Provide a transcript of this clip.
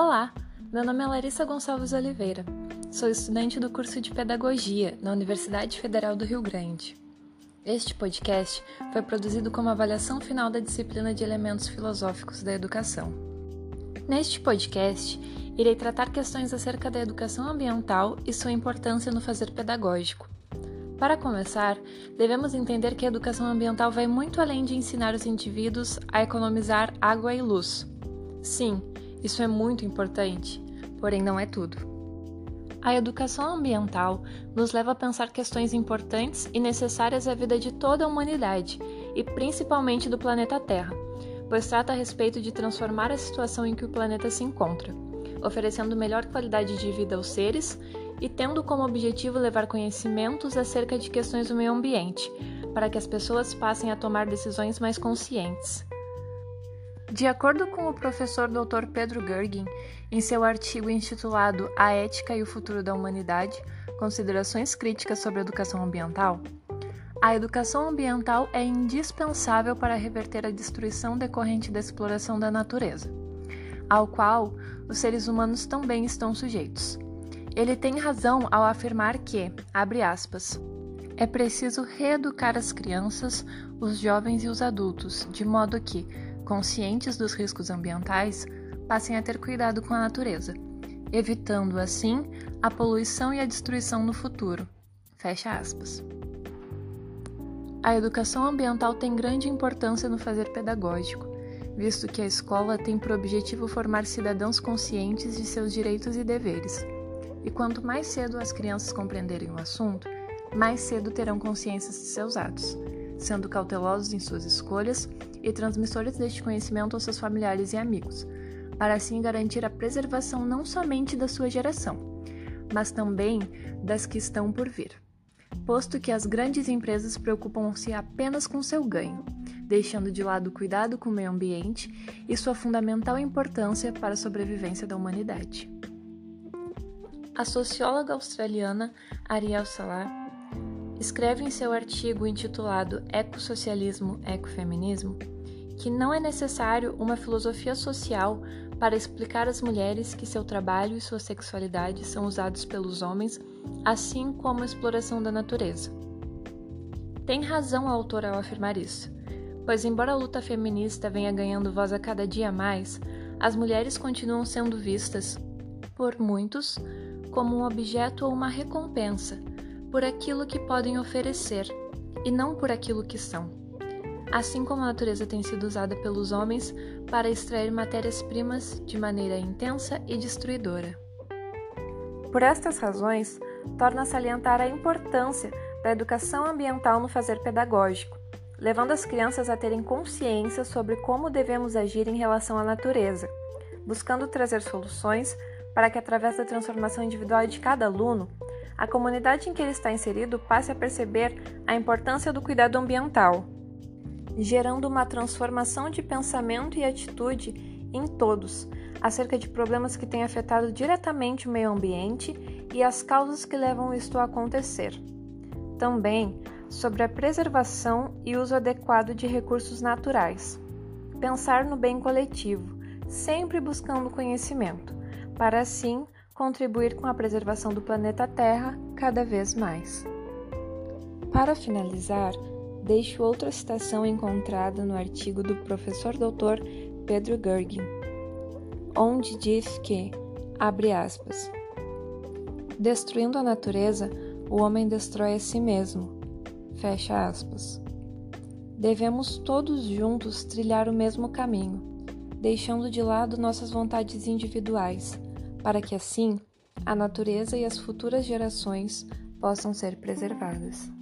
Olá, meu nome é Larissa Gonçalves Oliveira. Sou estudante do curso de Pedagogia na Universidade Federal do Rio Grande. Este podcast foi produzido como avaliação final da disciplina de Elementos Filosóficos da Educação. Neste podcast, irei tratar questões acerca da educação ambiental e sua importância no fazer pedagógico. Para começar, devemos entender que a educação ambiental vai muito além de ensinar os indivíduos a economizar água e luz. Sim, isso é muito importante, porém não é tudo. A educação ambiental nos leva a pensar questões importantes e necessárias à vida de toda a humanidade e principalmente do planeta Terra, pois trata a respeito de transformar a situação em que o planeta se encontra, oferecendo melhor qualidade de vida aos seres e tendo como objetivo levar conhecimentos acerca de questões do meio ambiente, para que as pessoas passem a tomar decisões mais conscientes. De acordo com o professor Dr. Pedro Gergen, em seu artigo intitulado A Ética e o Futuro da Humanidade Considerações Críticas sobre a Educação Ambiental, a educação ambiental é indispensável para reverter a destruição decorrente da exploração da natureza, ao qual os seres humanos também estão sujeitos. Ele tem razão ao afirmar que, abre aspas, é preciso reeducar as crianças, os jovens e os adultos, de modo que, conscientes dos riscos ambientais, passem a ter cuidado com a natureza, evitando assim a poluição e a destruição no futuro. Fecha aspas. A educação ambiental tem grande importância no fazer pedagógico, visto que a escola tem por objetivo formar cidadãos conscientes de seus direitos e deveres. E quanto mais cedo as crianças compreenderem o assunto, mais cedo terão consciência de seus atos, sendo cautelosos em suas escolhas e transmissores deste conhecimento aos seus familiares e amigos, para assim garantir a preservação não somente da sua geração, mas também das que estão por vir. Posto que as grandes empresas preocupam-se apenas com seu ganho, deixando de lado o cuidado com o meio ambiente e sua fundamental importância para a sobrevivência da humanidade. A socióloga australiana Ariel Salar escreve em seu artigo intitulado Ecossocialismo, Ecofeminismo que não é necessário uma filosofia social para explicar às mulheres que seu trabalho e sua sexualidade são usados pelos homens, assim como a exploração da natureza. Tem razão a autora ao afirmar isso, pois, embora a luta feminista venha ganhando voz a cada dia mais, as mulheres continuam sendo vistas, por muitos, como um objeto ou uma recompensa por aquilo que podem oferecer e não por aquilo que são. Assim como a natureza tem sido usada pelos homens para extrair matérias-primas de maneira intensa e destruidora. Por estas razões, torna salientar a importância da educação ambiental no fazer pedagógico, levando as crianças a terem consciência sobre como devemos agir em relação à natureza, buscando trazer soluções para que, através da transformação individual de cada aluno, a comunidade em que ele está inserido passe a perceber a importância do cuidado ambiental, gerando uma transformação de pensamento e atitude em todos acerca de problemas que têm afetado diretamente o meio ambiente e as causas que levam isto a acontecer. Também sobre a preservação e uso adequado de recursos naturais. Pensar no bem coletivo, sempre buscando conhecimento, para assim contribuir com a preservação do planeta Terra cada vez mais. Para finalizar, deixo outra citação encontrada no artigo do professor Dr. Pedro Gergen, onde diz que, abre aspas, destruindo a natureza, o homem destrói a si mesmo, fecha aspas. Devemos todos juntos trilhar o mesmo caminho, deixando de lado nossas vontades individuais para que assim a natureza e as futuras gerações possam ser preservadas.